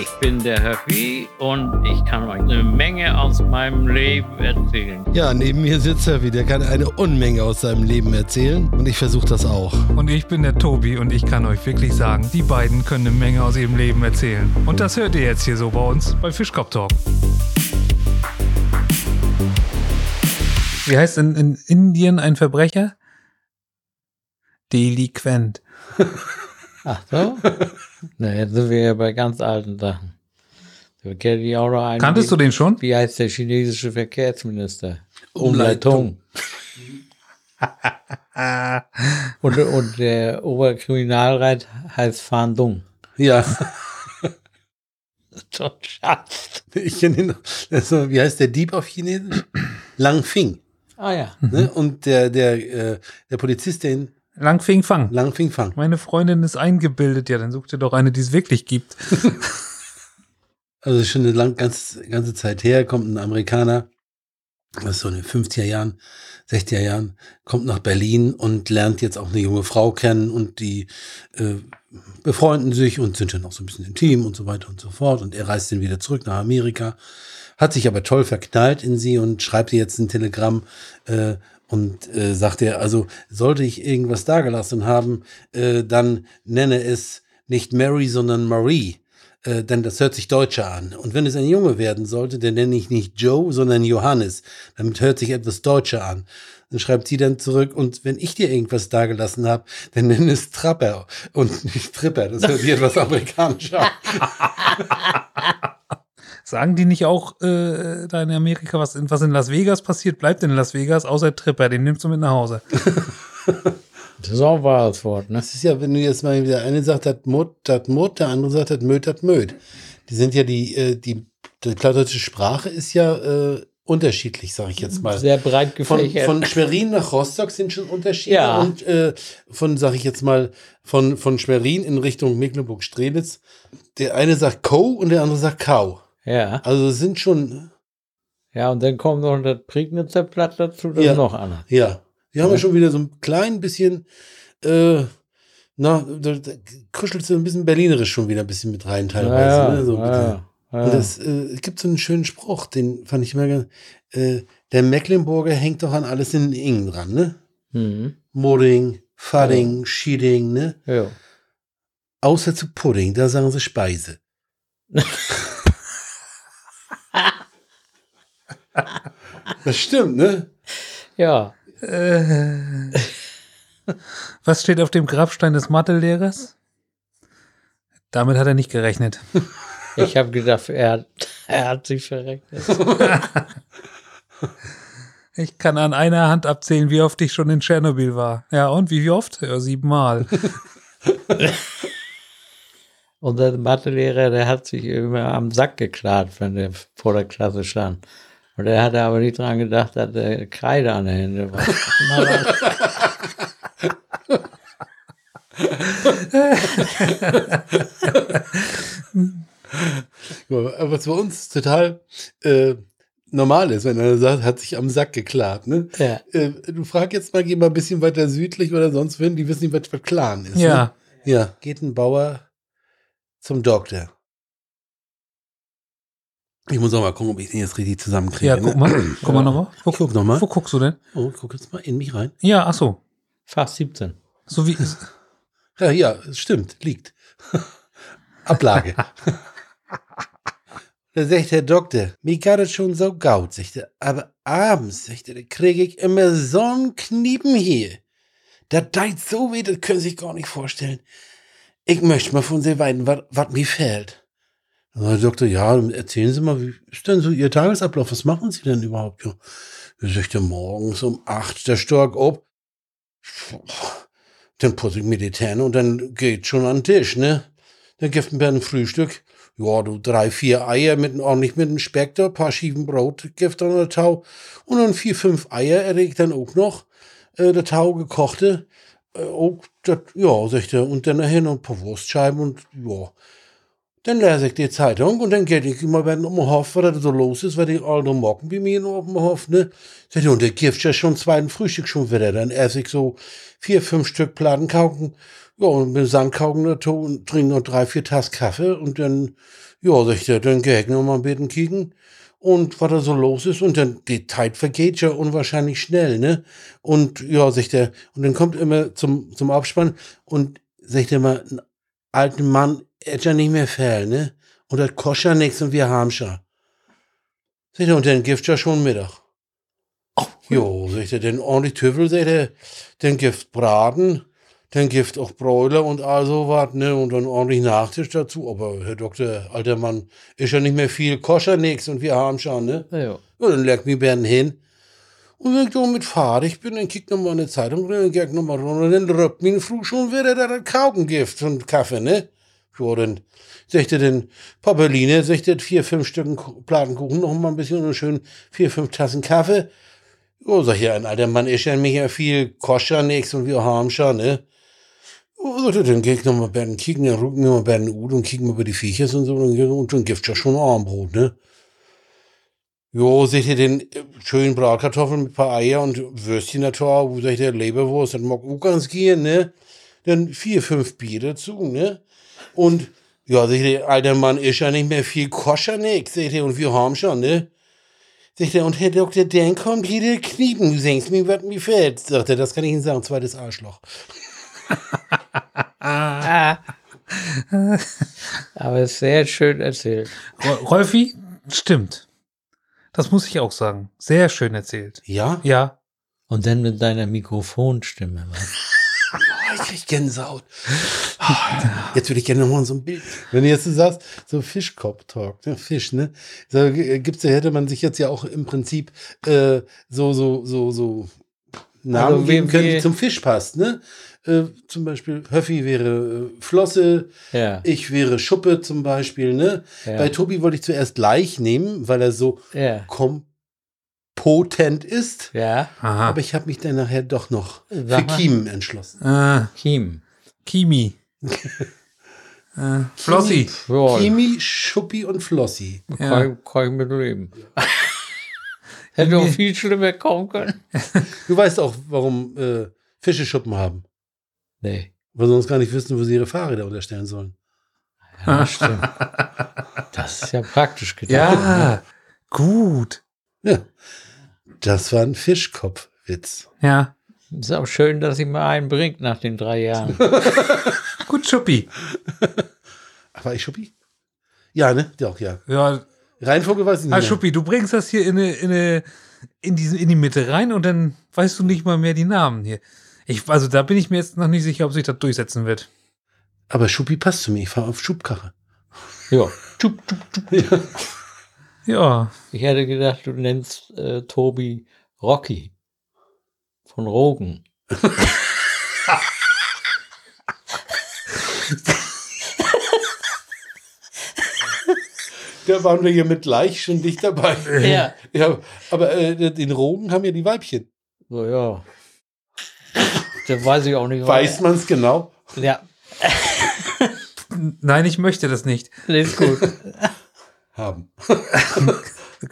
Ich bin der Höffi und ich kann euch eine Menge aus meinem Leben erzählen. Ja, neben mir sitzt Höffi, der kann eine Unmenge aus seinem Leben erzählen und ich versuche das auch. Und ich bin der Tobi und ich kann euch wirklich sagen, die beiden können eine Menge aus ihrem Leben erzählen. Und das hört ihr jetzt hier so bei uns bei Fischkopf Talk. Wie heißt in, in Indien ein Verbrecher? Deliquent. Ach so? Na, jetzt sind wir ja bei ganz alten Sachen. Da kenn ich auch noch einen, Kanntest du den schon? Wie heißt der chinesische Verkehrsminister? Umleitung. Und, und der Oberkriminalrat heißt Fan Dung. Ja, ein Schatz. ich kenne ihn noch. Das ist so, wie heißt der Dieb auf Chinesisch? Lang Fing. Ah ja. Ne? Und der, der, äh, der Polizist, der ihn Langfing Fang. Lang Fing Fang. Meine Freundin ist eingebildet. Ja, dann such dir doch eine, die es wirklich gibt. Also schon eine lang, ganz, ganze Zeit her, kommt ein Amerikaner, das ist so in den 50er Jahren, 60er Jahren, kommt nach Berlin und lernt jetzt auch eine junge Frau kennen und die äh, befreunden sich und sind dann auch so ein bisschen intim und so weiter und so fort. Und er reist dann wieder zurück nach Amerika, hat sich aber toll verknallt in sie und schreibt ihr jetzt ein Telegramm äh, und äh, sagt er, also sollte ich irgendwas dagelassen haben, äh, dann nenne es nicht Mary, sondern Marie äh, denn das hört sich deutscher an. Und wenn es ein Junge werden sollte, dann nenne ich nicht Joe, sondern Johannes. Damit hört sich etwas deutscher an. Dann schreibt sie dann zurück, und wenn ich dir irgendwas dagelassen habe, dann nenne es Trapper und nicht Tripper. Das hört sich etwas amerikanischer an. Sagen die nicht auch äh, da in Amerika, was in, was in Las Vegas passiert, bleibt in Las Vegas, außer Tripper, den nimmst du mit nach Hause. Das ist auch ein wahres Wort, ne? Das ist ja, wenn du jetzt mal wieder eine sagt, das Mut, das Mut, der andere sagt, das Möd, das Möd. Die sind ja die, äh, die, die plattdeutsche Sprache ist ja äh, unterschiedlich, sage ich jetzt mal. Sehr breit Von, gefächert. von Schwerin nach Rostock sind schon Unterschiede. Ja. Und äh, von, sag ich jetzt mal, von, von Schwerin in Richtung Mecklenburg-Strelitz. Der eine sagt Co und der andere sagt Kau. Ja. Also es sind schon, Ja, und dann kommt noch das Prignitzer Blatt dazu, das Ja. noch anders. ja. Wir haben ja schon wieder so ein klein bisschen, äh, na, da, da kuschelt so ein bisschen Berlinerisch schon wieder ein bisschen mit rein teilweise. ja, ne? so ja, ja. Und das äh, es gibt so einen schönen Spruch, den fand ich immer ganz, äh, der Mecklenburger hängt doch an alles in Ingen dran, ne? Mhm. Modding, Fudding, Sheeding, ne? Ja. Außer zu Pudding, da sagen sie Speise. das stimmt, ne? ja. Äh, was steht auf dem Grabstein des Mathelehrers? Damit hat er nicht gerechnet. Ich habe gedacht, er hat, er hat sich verrechnet. Ich kann an einer Hand abzählen, wie oft ich schon in Tschernobyl war. Ja, und wie oft? Ja, siebenmal. Unser Mathelehrer, der hat sich immer am Sack geklart, wenn der vor der Klasse stand. Und er hatte aber nicht dran gedacht, dass der Kreide an der Hände war. Was bei uns total äh, normal ist, wenn einer sagt, hat sich am Sack geklart, ne? ja. Äh, du frag jetzt mal, geh mal ein bisschen weiter südlich oder sonst wohin, die wissen nicht, was verklaren ist. Ne? Ja. Ja, geht ein Bauer zum Doktor. Ich muss auch mal gucken, ob ich den jetzt richtig zusammenkriege. Ja, ne? guck mal. Guck mal nochmal. Ich guck noch mal. wo guckst du denn? Oh, guck jetzt mal in mich rein. Ja, ach so. Fach 17. So wie. Ja, ja, es stimmt, liegt. Ablage. da sagt der Doktor, mir geht es schon so gaut, sagt er, aber abends, sagt er, da kriege ich immer so einen Kniepen hier. Das tut so weh, das können Sie sich gar nicht vorstellen. Ich möchte mal von Sie weiden, was mir fehlt. Dann sagt der Doktor, ja, erzählen Sie mal, wie ist denn so Ihr Tagesablauf? Was machen Sie denn überhaupt? Ja, da sagt er, morgens um acht, der Stork ob. Dann putze ich mir die Zähne und dann geht schon an den Tisch, ne? Dann gibt mir ein Frühstück. Ja, du drei, vier Eier mit ordentlich mit einem Speck da, paar Schiefen Brot gibt dann der Tau. Und dann vier, fünf Eier erregt dann auch noch. Äh, der Tau gekochte. Äh, auch, dat, ja, sagt er. Und dann nachher noch ein paar Wurstscheiben und ja. Dann lese ich die Zeitung und dann geht ich mal bei dem Hof, was da so los ist, weil die alte Morgen bei mir auf dem ne? Sagt, und der gibt ja schon zweiten Frühstück schon wieder. Dann esse ich so vier, fünf Stück Platenkauken, ja, und mit Sandkauken dazu und trinke noch drei, vier Tassen Kaffee und dann, ja, sagt er, dann gehe ich noch mal ein bisschen kicken und was da so los ist und dann die Zeit vergeht ja unwahrscheinlich schnell, ne? Und ja, sagt er, und dann kommt immer zum, zum Abspann und sagt er mal, ein alter Mann, er hat ja nicht mehr viel, ne? Und das kostet ja nichts und wir haben schon. Sagt er, und dann gibt ja schon Mittag. Jo, sagt er, dann ordentlich Tüffel, sagt er, dann gibt Braten, dann gibt auch Bräuler und all so was, ne, und dann ordentlich Nachtisch dazu. Aber Herr Doktor, alter Mann, ist ja nicht mehr viel, kostet ja nichts und wir haben schon, ne? Ja, ja. Ja, dann leg mich Bern hin. Und wenn ich da mit fertig bin, dann kick noch mal eine Zeitung drin, dann geh ich noch mal runter, dann röppt mich früh schon wieder da das Kaukengift und Kaffee, ne? Ja, dann sagt er den Papeline, sagt er vier, fünf Stücken Ku- Platenkuchen, noch mal ein bisschen und schön vier, fünf Tassen Kaffee. Ja, sag ich, ja, ein alter Mann ist ja nicht mehr viel, kostet ja nichts und wir haben schon, ne? Ja, sagt er, dann geh ich noch mal bei den kicken, dann rücken wir mal bei den Ud und kicken mal bei die Viechers und so, und dann- und dann gibt's ja schon Armbrot, ne? Jo, seht ihr den äh, schönen Bratkartoffeln mit ein paar Eier und Würstchen natürlich, wo seht ihr Leberwurst, das mag auch ganz gehen, ne? Dann vier, fünf Bier dazu, ne? Und ja, seht ihr, alter Mann ist ja nicht mehr viel koscher nix, seht ihr, und wir haben schon, ne? Seht ihr, und Herr Dr. Dan kommt jede Kniepen, du denkst mir, was mir fällt, sagt er, das kann ich Ihnen sagen, zweites Arschloch. Aber sehr schön erzählt. Ro- Rolfi, stimmt. Das muss ich auch sagen. Sehr schön erzählt. Ja? Ja. Und dann mit deiner Mikrofonstimme. was? Oh, ich krieg Gänsehaut. Ah, Jetzt würde ich gerne noch mal so ein Bild. Wenn du jetzt so sagst, so Fischkopf-Talk, ne? Fisch, ne? Da g- gibt's hätte man sich jetzt ja auch im Prinzip äh, so, so, so, so Namen Also, geben können, die zum Fisch passt, ne? Äh, zum Beispiel Höffi wäre äh, Flosse, Ja. ich wäre Schuppe zum Beispiel, ne? Ja. Bei Tobi wollte ich zuerst Leich nehmen, weil er so Ja. kompotent ist. Ja. Aha. Aber ich habe mich dann nachher doch noch für Sag mal. Kiemen entschlossen. äh, Kim. Kimi. Äh, Flossi. Kimi, Schuppi und Flossi. Ja. kann, kann ich mit leben. Hätte auch viel schlimmer kommen können. Du weißt auch, warum äh, Fische Schuppen haben. Nee. Weil sie sonst gar nicht wissen, wo sie ihre Fahrräder unterstellen sollen. Ja, das stimmt. Das ist ja praktisch gedacht. Ja. Gut. Ja. Das war ein Fischkopfwitz. Ja. Ist auch schön, dass sie mal einen bringt nach den drei Jahren. Gut, Schuppi. War ich Schuppi? Ja, ne? Doch, ja. Ja, Reihenfolge weiß ich nicht. Ah, mehr. Schuppi, du bringst das hier in, eine, in, eine, in, diese, in die Mitte rein und dann weißt du nicht mal mehr die Namen hier. Ich, also da bin ich mir jetzt noch nicht sicher, ob sich das durchsetzen wird. Aber Schuppi passt zu mir. Ich fahre auf Schubkarre. Ja. Tschup, tschup, tschup. Ja. Ja, Ich hätte gedacht, du nennst äh, Tobi Rocky von Rogen. Da waren wir hier mit Leich schon dicht dabei. Ja. Ja, aber äh, den Rogen haben ja die Weibchen. So, ja. Da weiß ich auch nicht. Weiß man es genau? Ja, nein, ich möchte das nicht. ist gut. Haben.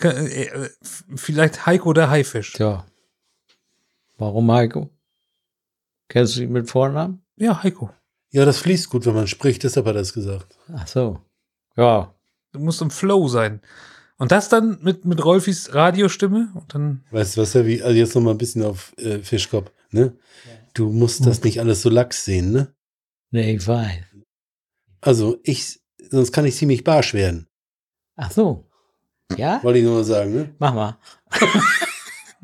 Äh, Vielleicht Heiko der Haifisch. Tja. Warum Heiko? Kennst du ihn mit Vornamen? Ja, Heiko. Ja, das fließt gut, wenn man spricht, deshalb hat er das gesagt. Ach so. Ja. Du musst im Flow sein. Und das dann mit, mit Rolfis Radiostimme und dann. Weißt du was, ja, wie, also jetzt noch mal ein bisschen auf äh, Fischkopf, ne? Du musst das nicht alles so lax sehen, ne? Nee, ich weiß. Also ich, sonst kann ich ziemlich barsch werden, Ach so. Ja? wollte ich nur mal sagen, ne? Mach mal.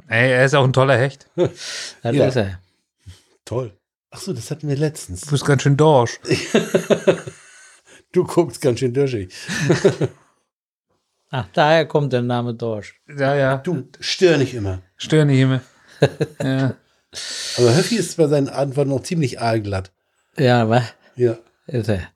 Ey, er ist auch ein toller Hecht. Das Ja. ist er. Toll. Ach so, das hatten wir Du letztens. bist ganz schön dorsch. Du guckst ganz schön dirschig. Ach, daher kommt der Name Dorsch. Ja, ja. Du, stör nicht immer. Stör nicht immer. ja. Aber Höffi ist bei seinen Antworten noch ziemlich aalglatt. Ja, was? Ja. Ist er.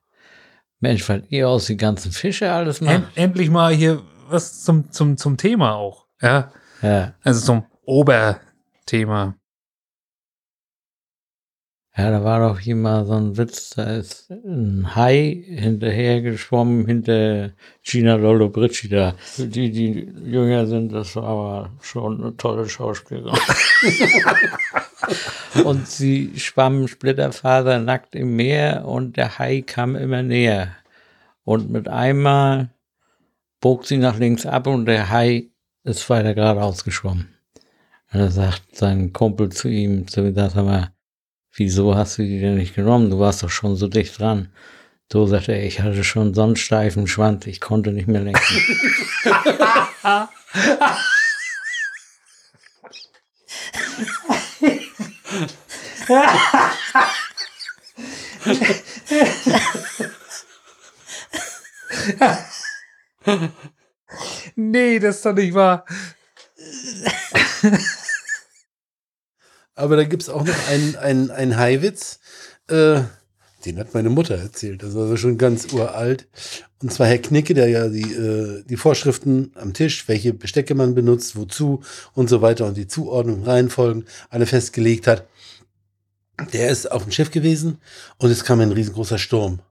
Mensch, was ihr aus die ganzen Fische alles End, macht. endlich mal hier was zum, zum, zum Thema auch. Ja. Ja. Also zum Oberthema. Ja, da war doch hier mal so ein Witz, da ist ein Hai hinterher geschwommen hinter Gina Lollobrigida. Die, die jünger sind, das war aber schon eine tolle Schauspielerin. und sie schwammen splitterfasernackt im Meer und der Hai kam immer näher. Und mit einmal bog sie nach links ab und der Hai ist weiter geradeaus geschwommen. Und er sagt sein Kumpel zu ihm, so gesagt, sag mal, wieso hast du die denn nicht genommen? Du warst doch schon so dicht dran. So sagt er, ich hatte schon so einen steifen Schwanz, ich konnte nicht mehr lenken. Nee, das ist doch nicht wahr. Aber da gibt es auch noch einen, einen, einen Haiwitz. Äh, den hat meine Mutter erzählt. Das war also schon ganz uralt. Und zwar Herr Knicke, der ja die, äh, die Vorschriften am Tisch, welche Bestecke man benutzt, wozu und so weiter und die Zuordnung, Reihenfolgen alle festgelegt hat. Der ist auf dem Schiff gewesen und es kam ein riesengroßer Sturm.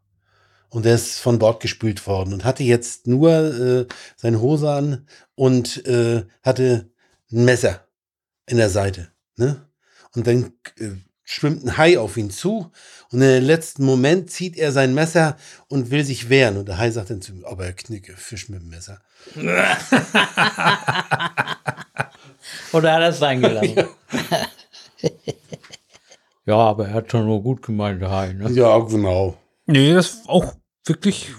Und der ist von Bord gespült worden und hatte jetzt nur äh, seine Hose an und äh, hatte ein Messer in der Seite. Ne? Und dann äh, schwimmt ein Hai auf ihn zu und im letzten Moment zieht er sein Messer und will sich wehren. Und der Hai sagt dann zu ihm, aber er knicke, Fisch mit dem Messer. Oder hat er es sein gelassen? ja, aber er hat schon nur gut gemeint, der Hai. Ne? Ja, genau. Nee, das ist auch wirklich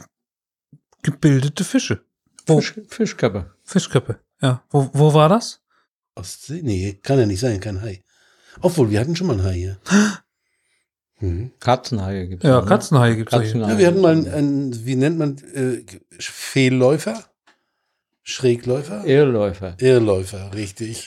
gebildete Fische. Wo? Fisch, Fischköppe. Fischköppe. Ja. Wo, wo war das? Ostsee? Nee, kann ja nicht sein, kein Hai. Obwohl, wir hatten schon mal einen Hai hier. Mhm. Katzenhaie gibt es. Ja, Katzenhaie hier. Katzenhaie. Ja, wir hatten mal einen, einen wie nennt man, äh, Fehlläufer? Schrägläufer? Irrläufer. Irrläufer, richtig.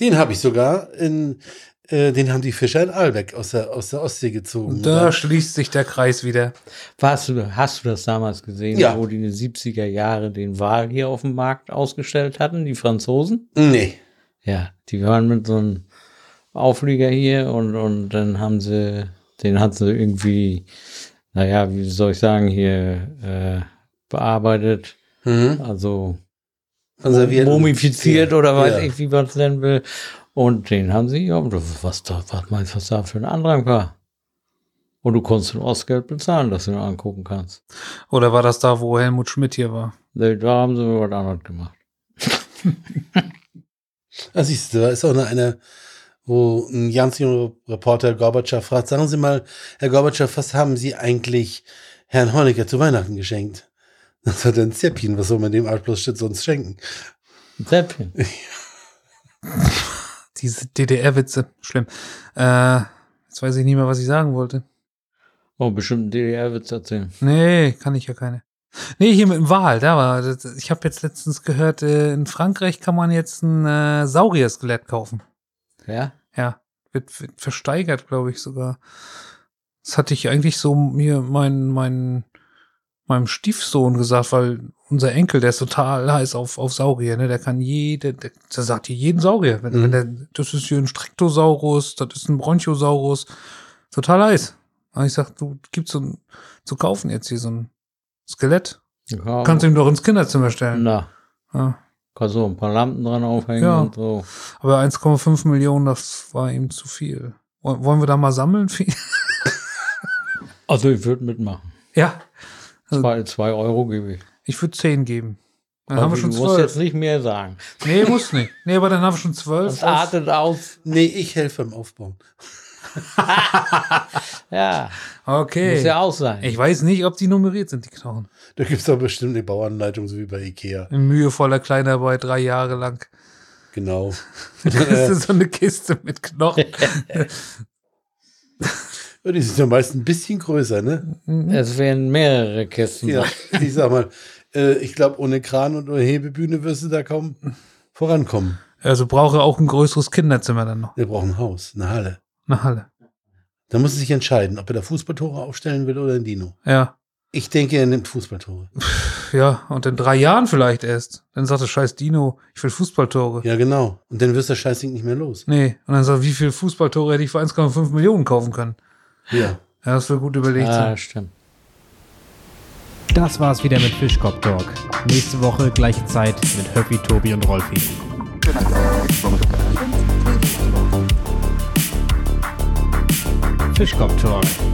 den habe ich sogar in, äh, den haben die Fischer in Albeck aus der, aus der Ostsee gezogen. Da schließt sich der Kreis wieder. Warst du, hast du das damals gesehen, Ja. wo die in den 70er Jahre den Wal hier auf dem Markt ausgestellt hatten, die Franzosen? Nee. Ja, die waren mit so einem Auflieger hier und, und dann haben sie, den hat sie irgendwie, naja, wie soll ich sagen, hier äh, bearbeitet, Mhm. also Konserviert. mumifiziert Ja. oder weiß Ja. ich, wie man es nennen will. Und den haben sie, ja, was da, was meinst du, was da für ein Andrang war? Und du konntest ein Ostgeld bezahlen, dass du ihn angucken kannst. Oder war das da, wo Helmut Schmidt hier war? Nee, Da haben sie was anderes gemacht. Ah, siehst du, da ist auch noch einer, wo ein ganz junger Reporter Gorbatschow fragt, sagen Sie mal, Herr Gorbatschow, was haben Sie eigentlich Herrn Honecker zu Weihnachten geschenkt? Das hat ein Zäppchen, was soll man dem Arschlochstück sonst schenken? Ein Zäpfchen. Diese DDR-Witze. Schlimm. Äh, jetzt weiß ich nicht mehr, was ich sagen wollte. Oh, bestimmt ein DDR-Witz erzählen. Nee, kann ich ja keine. Nee, hier mit dem Wal, da war. das- Ich habe jetzt letztens gehört, äh, in Frankreich kann man jetzt ein äh, Saurier-Skelett kaufen. Ja? Ja, wird, wird versteigert, glaube ich sogar. Das hatte ich eigentlich so mir mein, mein, meinem Stiefsohn gesagt, weil unser Enkel, der ist total heiß auf, auf Saurier, ne? Der kann jede, der, der sagt hier jeden Saurier. Wenn, Mhm. wenn der, das ist hier ein Strectosaurus, das ist ein Bronchiosaurus. Total heiß. Und ich sag, du gibst so ein, zu kaufen jetzt hier so ein Skelett. ja Kannst du ihm doch ins Kinderzimmer stellen. Na, Ja. kannst du ein paar Lampen dran aufhängen Ja. und so. Aber 1,5 Millionen, das war ihm zu viel. Woll- Wollen wir da mal sammeln? Also ich würde mitmachen. ja, Zwei, zwei Euro gebe ich. ich würde 10 geben. Dann haben wir Also schon du musst jetzt zwölf. nicht mehr sagen. Nee, muss nicht. Nee, aber dann haben wir schon zwölf. Das artet aus. Nee, ich helfe beim Aufbauen. Ja, Okay. muss ja auch sein. Ich weiß nicht, ob die nummeriert sind, die Knochen. Da gibt es doch bestimmt eine Bauanleitung, so wie bei Ikea. In mühevoller Kleinarbeit, drei Jahre lang. Genau. Das ist so eine Kiste mit Knochen. Ja, die sind ja meist ein bisschen größer, ne? es werden mehrere Kisten. Ja, ich sag mal, äh, ich glaube, ohne Kran und ohne Hebebühne wirst du da kaum vorankommen. Also brauche auch ein größeres Kinderzimmer dann noch. Wir brauchen ein Haus, eine Halle. Eine Halle. Da muss er sich entscheiden, ob er da Fußballtore aufstellen will oder ein Dino. Ja. Ich denke, er nimmt Fußballtore. Ja, und in drei Jahren vielleicht erst. Dann sagt er, scheiß Dino, ich will Fußballtore. Ja, genau. Und dann wirst du das Scheißding nicht mehr los. Nee, und dann sagt er, wie viele Fußballtore hätte ich für 1,5 Millionen kaufen können? Ja. Ja, das wird gut überlegt Ah, sein. stimmt. Das war's wieder mit Fischkopf Talk. Nächste Woche gleiche Zeit mit Höffi, Tobi und Rolfi. Fischkopf Talk,